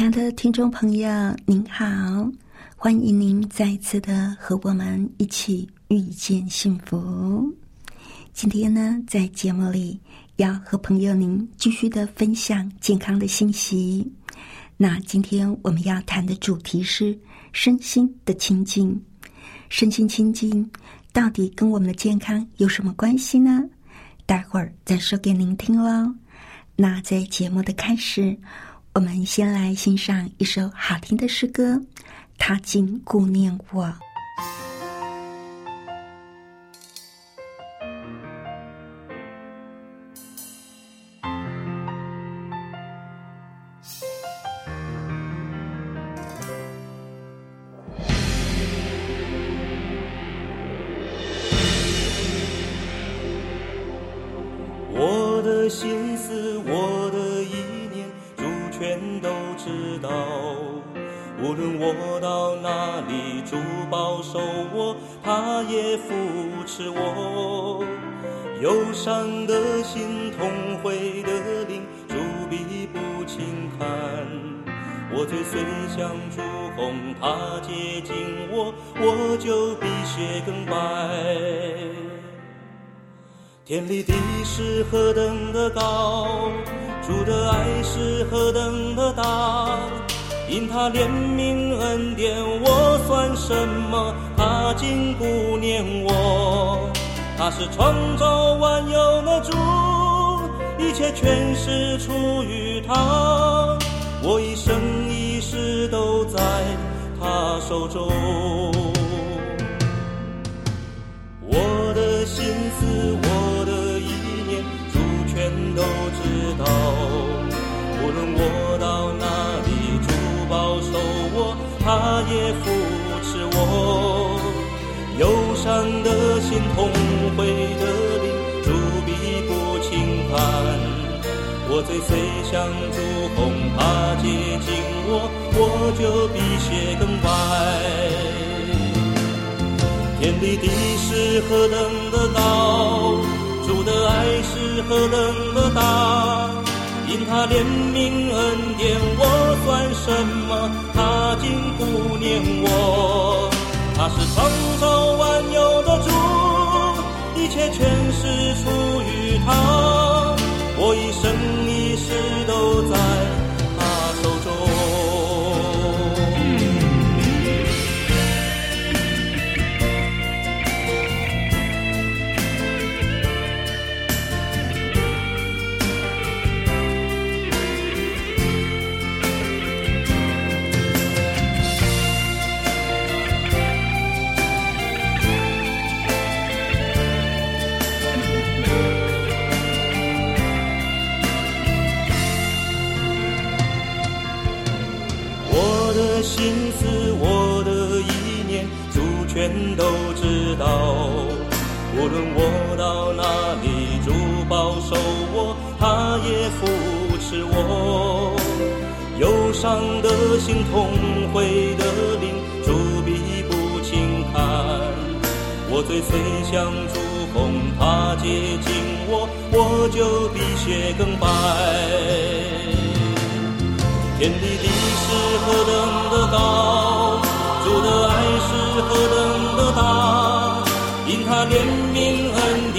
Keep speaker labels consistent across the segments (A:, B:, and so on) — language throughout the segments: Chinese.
A: 亲爱的听众朋友，您好，欢迎您再次的和我们一起遇见幸福。今天呢，在节目里要和朋友您继续的分享健康的信息。那今天我们要谈的主题是身心的清净。身心清净到底跟我们的健康有什么关系呢？待会儿再说给您听喽。那在节目的开始。我们先来欣赏一首好听的诗歌，《他竟顾念我》。
B: 我嘴虽像朱红，他接近我，我就比雪更白。天立地是何等的高，主的爱是何等的大，因他怜悯恩典，我算什么？他竟顾念我，他是创造万有的主，一切全是出于他，我一生手中，我的心思我的意念，主权。都知道，无论我到哪里，主保守我，他也扶持我。忧伤的心，痛悔的我嘴虽像朱红，他接近我，我就比雪更白。天地地是何等的高。主的爱是何等的大，因他怜悯恩典，我算什么？他竟顾念我，他是创造万有的主，一切全是出于他，我一生一直都在。心，痛悔的灵，主必不轻看。我最虽像朱红，他接近我，我就比雪更白。天地地是何等的高。主的爱是何等的大，因他怜悯恩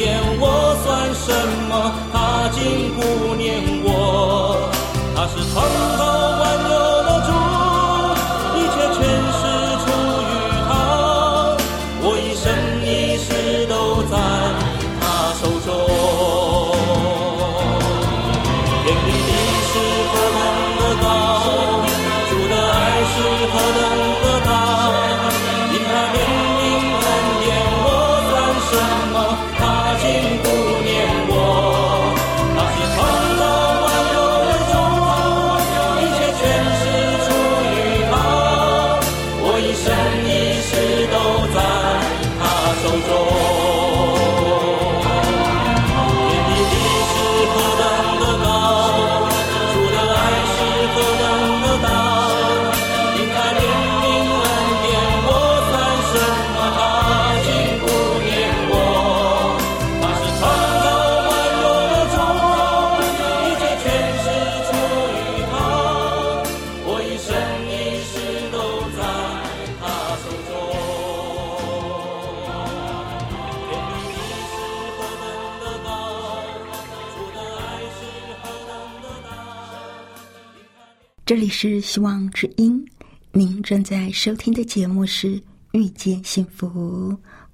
A: 这里是希望之音，您正在收听的节目是《遇见幸福》，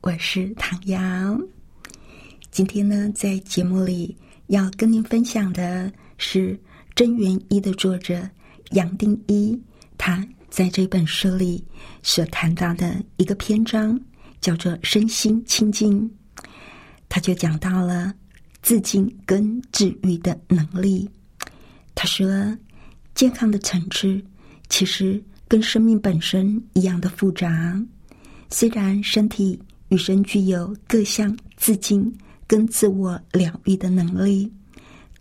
A: 我是唐瑶。今天呢，在节目里要跟您分享的是《真元一》的作者杨定一，他在这本书里所谈到的一个篇章，叫做“身心清净”，他就讲到了自净跟治愈的能力。他说。健康的层次其实跟生命本身一样的复杂。虽然身体与生具有各项自净跟自我疗愈的能力，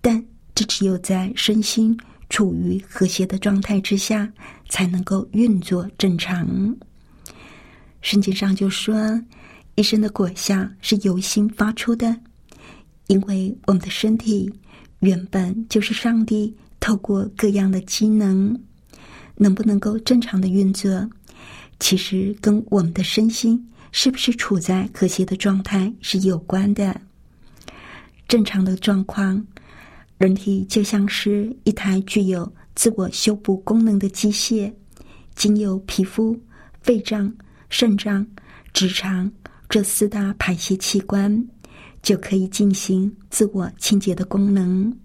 A: 但这只有在身心处于和谐的状态之下，才能够运作正常。圣经上就说，一生的果效是由心发出的，因为我们的身体原本就是上帝。透过各样的机能，能不能够正常的运作，其实跟我们的身心是不是处在和谐的状态是有关的。正常的状况，人体就像是一台具有自我修补功能的机械，经由皮肤、肺脏、肾脏、直肠这四大排泄器官，就可以进行自我清洁的功能。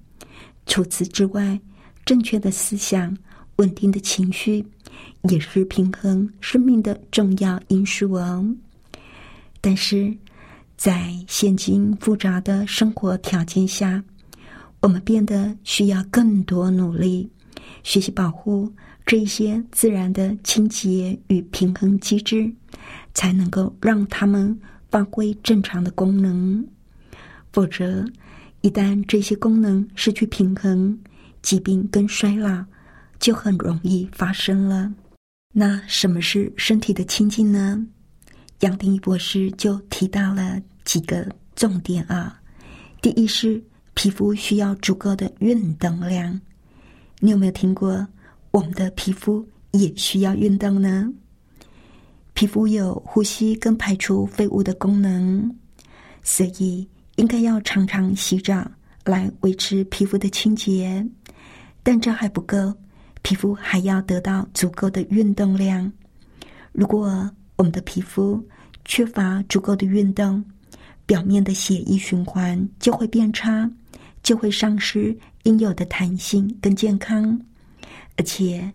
A: 除此之外，正确的思想、稳定的情绪，也是平衡生命的重要因素哦。但是，在现今复杂的生活条件下，我们变得需要更多努力，学习保护这一些自然的清洁与平衡机制，才能够让他们发挥正常的功能。否则，一旦这些功能失去平衡，疾病跟衰老就很容易发生了。那什么是身体的清净呢？杨定一博士就提到了几个重点啊。第一是皮肤需要足够的运动量。你有没有听过我们的皮肤也需要运动呢？皮肤有呼吸跟排出废物的功能，所以应该要常常洗澡来维持皮肤的清洁。但这还不够，皮肤还要得到足够的运动量。如果我们的皮肤缺乏足够的运动，表面的血液循环就会变差，就会丧失应有的弹性跟健康。而且，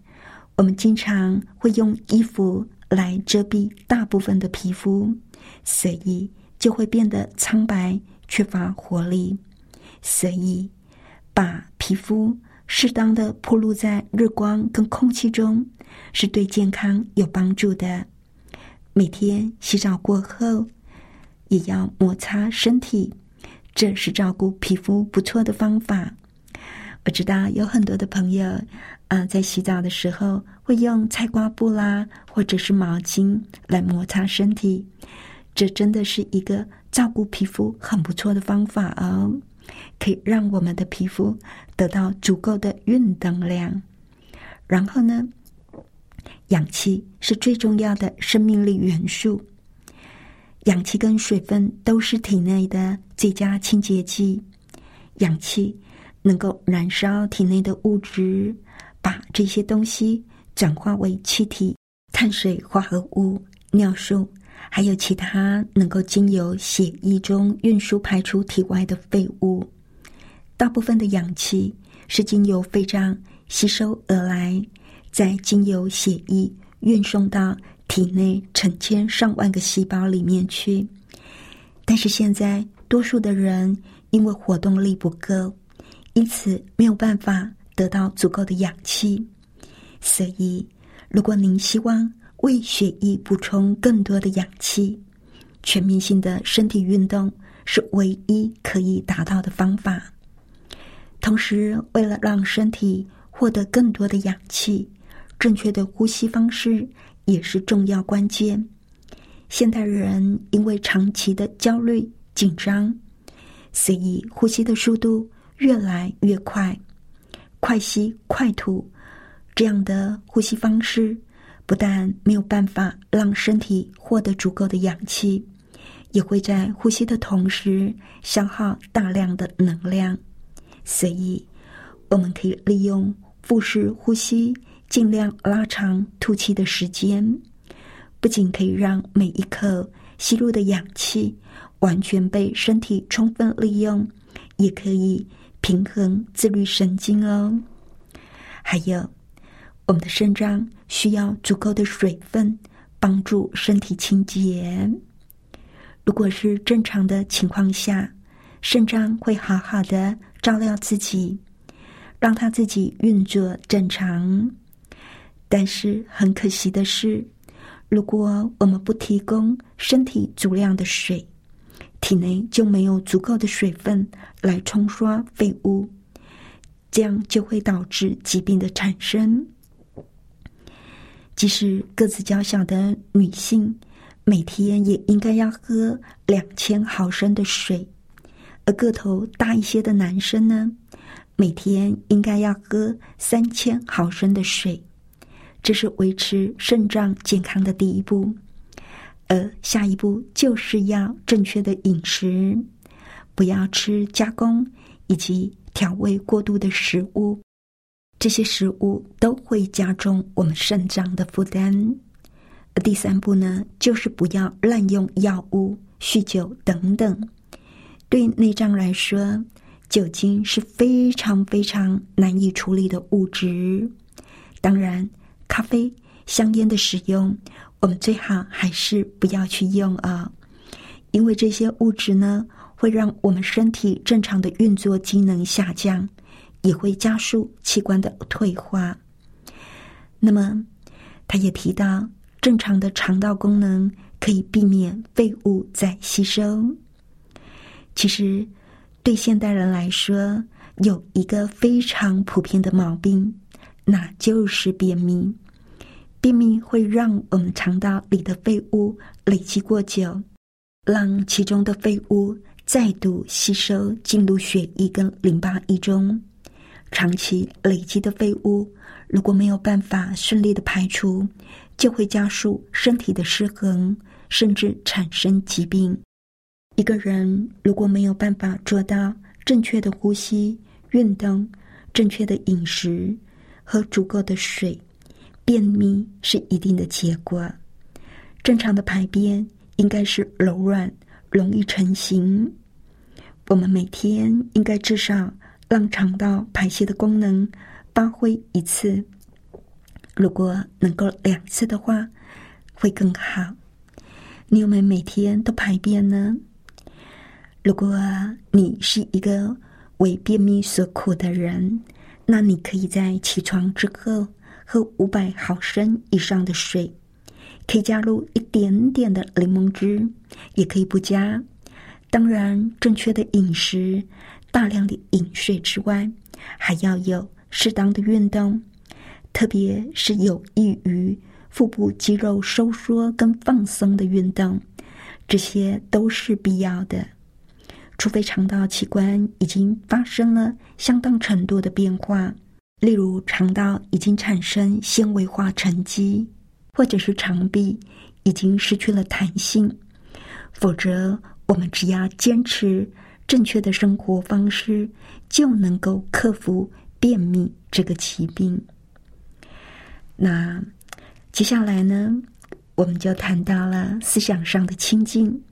A: 我们经常会用衣服来遮蔽大部分的皮肤，所以就会变得苍白、缺乏活力。所以，把皮肤。适当的暴露在日光跟空气中，是对健康有帮助的。每天洗澡过后，也要摩擦身体，这是照顾皮肤不错的方法。我知道有很多的朋友，啊，在洗澡的时候会用菜瓜布啦，或者是毛巾来摩擦身体，这真的是一个照顾皮肤很不错的方法哦。可以让我们的皮肤得到足够的运动量。然后呢，氧气是最重要的生命力元素。氧气跟水分都是体内的最佳清洁剂。氧气能够燃烧体内的物质，把这些东西转化为气体、碳水化合物、尿素，还有其他能够经由血液中运输排出体外的废物。大部分的氧气是经由肺脏吸收而来，再经由血液运送到体内成千上万个细胞里面去。但是现在，多数的人因为活动力不够，因此没有办法得到足够的氧气。所以，如果您希望为血液补充更多的氧气，全面性的身体运动是唯一可以达到的方法。同时，为了让身体获得更多的氧气，正确的呼吸方式也是重要关键。现代人因为长期的焦虑紧张，所以呼吸的速度越来越快，快吸快吐，这样的呼吸方式不但没有办法让身体获得足够的氧气，也会在呼吸的同时消耗大量的能量。所以，我们可以利用腹式呼吸，尽量拉长吐气的时间，不仅可以让每一口吸入的氧气完全被身体充分利用，也可以平衡自律神经哦。还有，我们的肾脏需要足够的水分，帮助身体清洁。如果是正常的情况下，肾脏会好好的照料自己。让它自己运作正常，但是很可惜的是，如果我们不提供身体足量的水，体内就没有足够的水分来冲刷废物，这样就会导致疾病的产生。即使个子较小的女性，每天也应该要喝两千毫升的水，而个头大一些的男生呢？每天应该要喝三千毫升的水，这是维持肾脏健康的第一步。而下一步就是要正确的饮食，不要吃加工以及调味过度的食物，这些食物都会加重我们肾脏的负担。第三步呢，就是不要滥用药物、酗酒等等，对内脏来说。酒精是非常非常难以处理的物质，当然，咖啡、香烟的使用，我们最好还是不要去用啊，因为这些物质呢，会让我们身体正常的运作机能下降，也会加速器官的退化。那么，他也提到，正常的肠道功能可以避免废物再吸收。其实。对现代人来说，有一个非常普遍的毛病，那就是便秘。便秘会让我们肠道里的废物累积过久，让其中的废物再度吸收进入血液跟淋巴液中。长期累积的废物，如果没有办法顺利的排除，就会加速身体的失衡，甚至产生疾病。一个人如果没有办法做到正确的呼吸、运动、正确的饮食和足够的水，便秘是一定的结果。正常的排便应该是柔软、容易成型。我们每天应该至少让肠道排泄的功能发挥一次，如果能够两次的话，会更好。你有没有每天都排便呢？如果你是一个为便秘所苦的人，那你可以在起床之后喝五百毫升以上的水，可以加入一点点的柠檬汁，也可以不加。当然，正确的饮食、大量的饮水之外，还要有适当的运动，特别是有益于腹部肌肉收缩跟放松的运动，这些都是必要的。除非肠道器官已经发生了相当程度的变化，例如肠道已经产生纤维化沉积，或者是肠壁已经失去了弹性，否则我们只要坚持正确的生活方式，就能够克服便秘这个疾病。那接下来呢，我们就谈到了思想上的清净。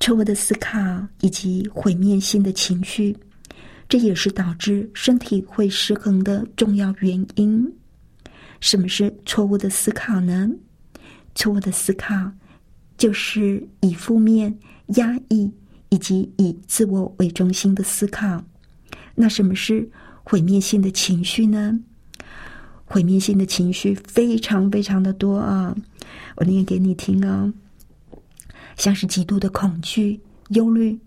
A: 错误的思考以及毁灭性的情绪，这也是导致身体会失衡的重要原因。什么是错误的思考呢？错误的思考就是以负面、压抑以及以自我为中心的思考。那什么是毁灭性的情绪呢？毁灭性的情绪非常非常的多啊！我念给你听哦。像是极度的恐惧、忧虑、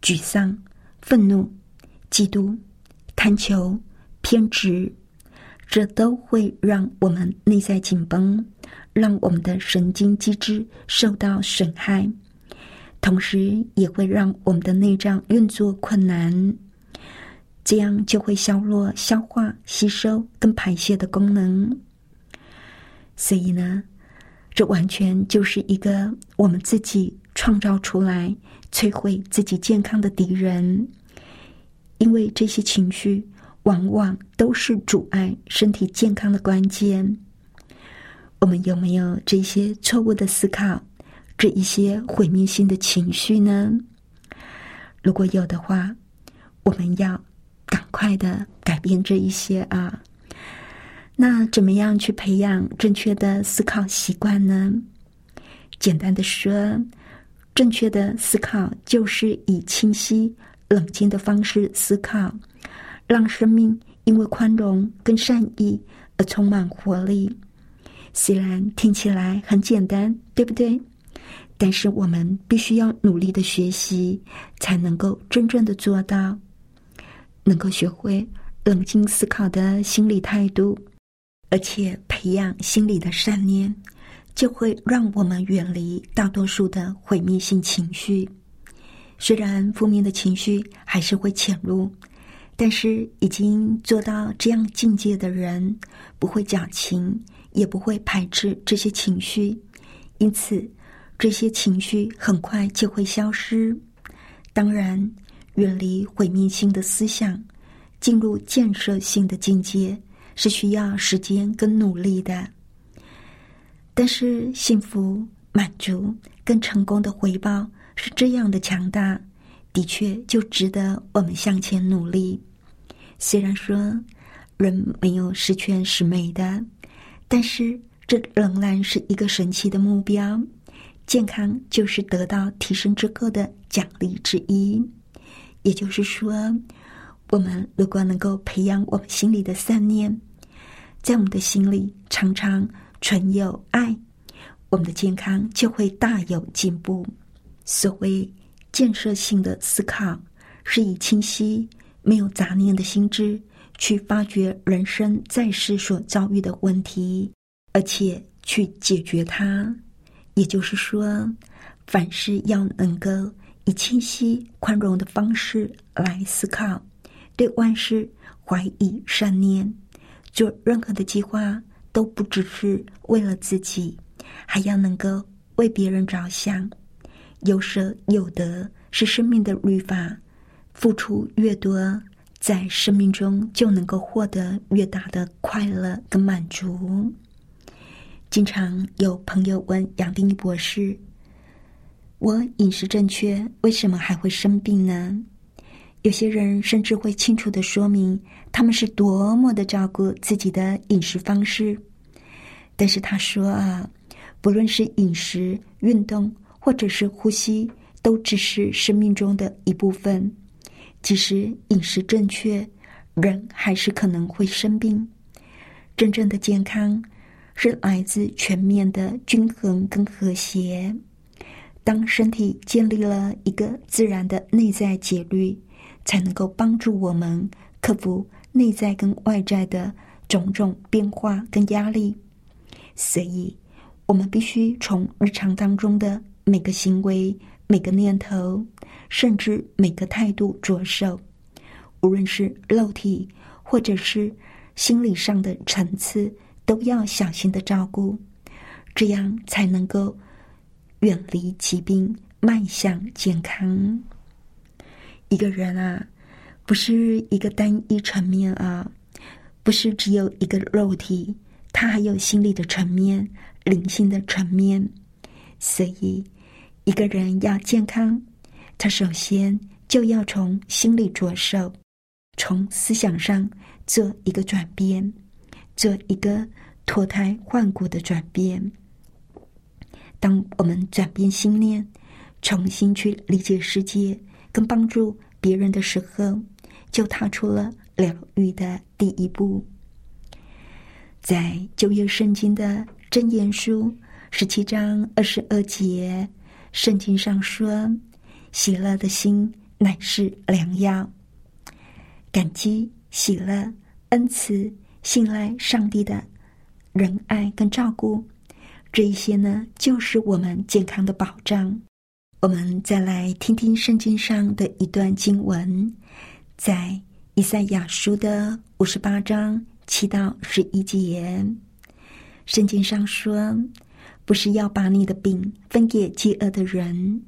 A: 沮丧、愤怒、嫉妒、贪求、偏执，这都会让我们内在紧绷，让我们的神经机制受到损害，同时也会让我们的内脏运作困难，这样就会削弱消化、吸收跟排泄的功能。所以呢？这完全就是一个我们自己创造出来、摧毁自己健康的敌人。因为这些情绪往往都是阻碍身体健康的关键。我们有没有这些错误的思考，这一些毁灭性的情绪呢？如果有的话，我们要赶快的改变这一些啊。那怎么样去培养正确的思考习惯呢？简单的说，正确的思考就是以清晰、冷静的方式思考，让生命因为宽容跟善意而充满活力。虽然听起来很简单，对不对？但是我们必须要努力的学习，才能够真正的做到，能够学会冷静思考的心理态度，而且培养心理的善念，就会让我们远离大多数的毁灭性情绪。虽然负面的情绪还是会潜入，但是已经做到这样境界的人，不会矫情。也不会排斥这些情绪，因此这些情绪很快就会消失。当然，远离毁灭性的思想，进入建设性的境界是需要时间跟努力的。但是，幸福、满足跟成功的回报是这样的强大，的确就值得我们向前努力。虽然说人没有十全十美的。但是，这仍然是一个神奇的目标。健康就是得到提升之后的奖励之一。也就是说，我们如果能够培养我们心里的善念，在我们的心里常常存有爱，我们的健康就会大有进步。所谓建设性的思考，是以清晰、没有杂念的心智。去发掘人生在世所遭遇的问题，而且去解决它。也就是说，凡事要能够以清晰、宽容的方式来思考，对万事怀以善念，做任何的计划都不只是为了自己，还要能够为别人着想。有舍有得是生命的律法，付出越多。在生命中就能够获得越大的快乐跟满足。经常有朋友问杨定一博士：“我饮食正确，为什么还会生病呢？”有些人甚至会清楚的说明他们是多么的照顾自己的饮食方式。但是他说啊，不论是饮食、运动或者是呼吸，都只是生命中的一部分。即使饮食正确，人还是可能会生病。真正的健康是来自全面的均衡跟和谐。当身体建立了一个自然的内在节律，才能够帮助我们克服内在跟外在的种种变化跟压力。所以，我们必须从日常当中的每个行为。每个念头，甚至每个态度着手，无论是肉体或者是心理上的层次，都要小心的照顾，这样才能够远离疾病，迈向健康。一个人啊，不是一个单一层面啊，不是只有一个肉体，他还有心理的层面、灵性的层面，所以。一个人要健康，他首先就要从心里着手，从思想上做一个转变，做一个脱胎换骨的转变。当我们转变心念，重新去理解世界，跟帮助别人的时候，就踏出了疗愈的第一步。在旧约圣经的真言书十七章二十二节。圣经上说：“喜乐的心乃是良药。感激、喜乐、恩慈、信赖上帝的仁爱跟照顾，这一些呢，就是我们健康的保障。”我们再来听听圣经上的一段经文，在以赛亚书的五十八章七到十一节，圣经上说。不是要把你的饼分给饥饿的人，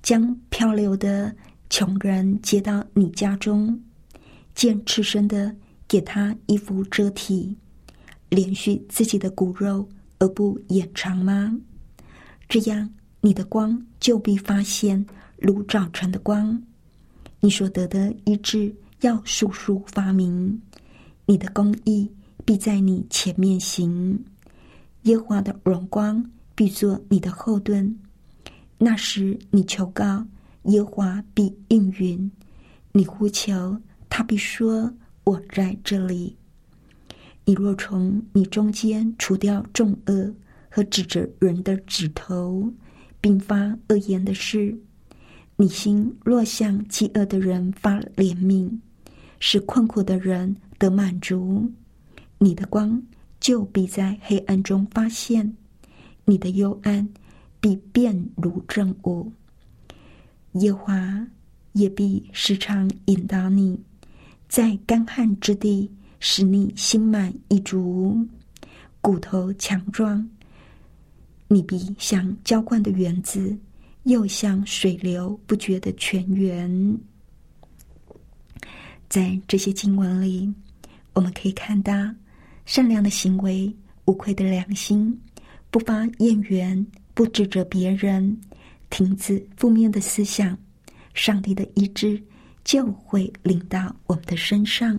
A: 将漂流的穷人接到你家中，见赤身的给他衣服遮体，连续自己的骨肉而不掩藏吗？这样，你的光就必发现如早晨的光，你所得的医治要速速发明，你的公义必在你前面行，耶华的荣光必做你的后盾。那时你求告，耶华必应允；你呼求，他必说：“我在这里。”你若从你中间除掉众恶。和指着人的指头，并发恶言的事，你心若向饥饿的人发怜悯，使困苦的人得满足，你的光就必在黑暗中发现，你的幽暗必变如正午。夜华也必时常引导你，在干旱之地使你心满意足，骨头强壮。你必像浇灌的园子，又像水流不绝的泉源。在这些经文里，我们可以看到善良的行为、无愧的良心、不发怨言、不指责别人、停止负面的思想，上帝的医治就会领到我们的身上。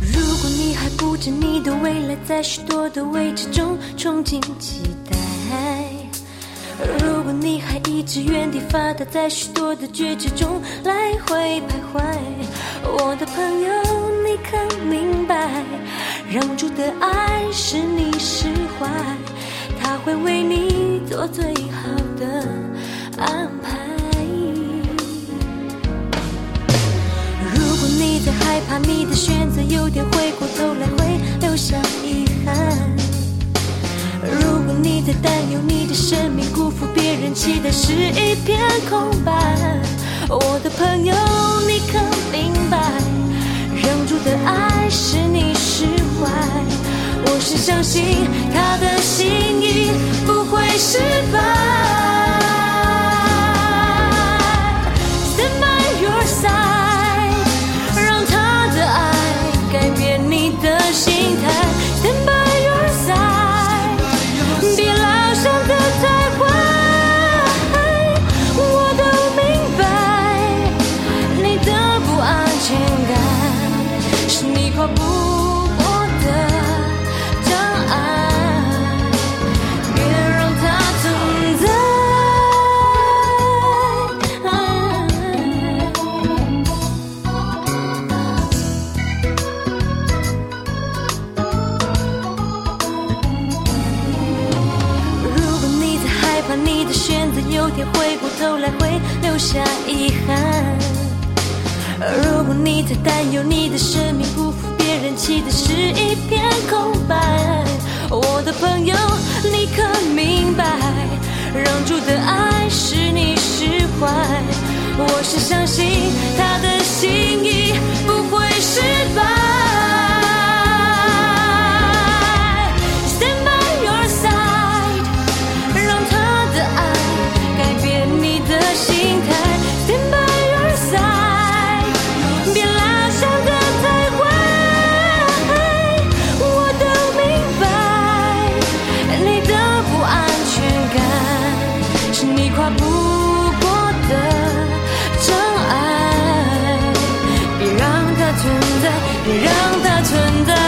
C: 如果你还不知你的未来在许多的位置中憧憬起。只原地发呆，在许多的抉择中来回徘徊，我的朋友，你可明白？让主的爱使你释怀，他会为你做最好的安排。如果你在害怕，你的选择有点回过头来会留下遗憾。你的担忧，你的生命辜负别人期待是一片空白。我的朋友，你可明白？忍住的爱是你释怀。我是相信他的心意不会失败。你的选择有天回过头来会留下遗憾。如果你在担忧你的生命辜负别人期待是一片空白，我的朋友，你可明白？让主的爱使你释怀。我是相信他的心意不会失败。存在别让它存在。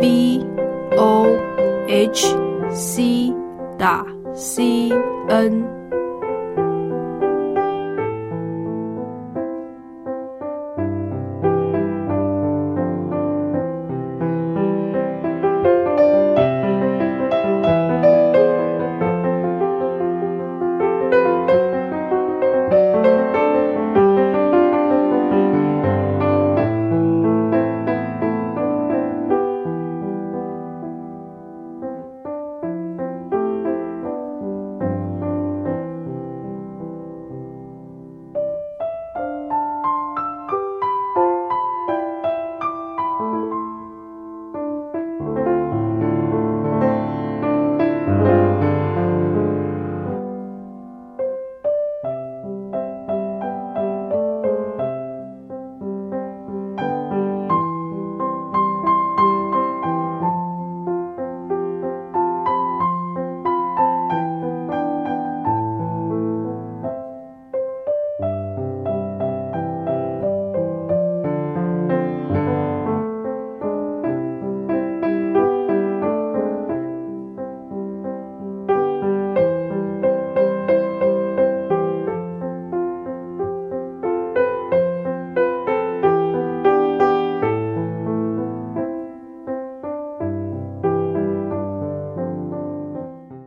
D: v o h c 打 c n。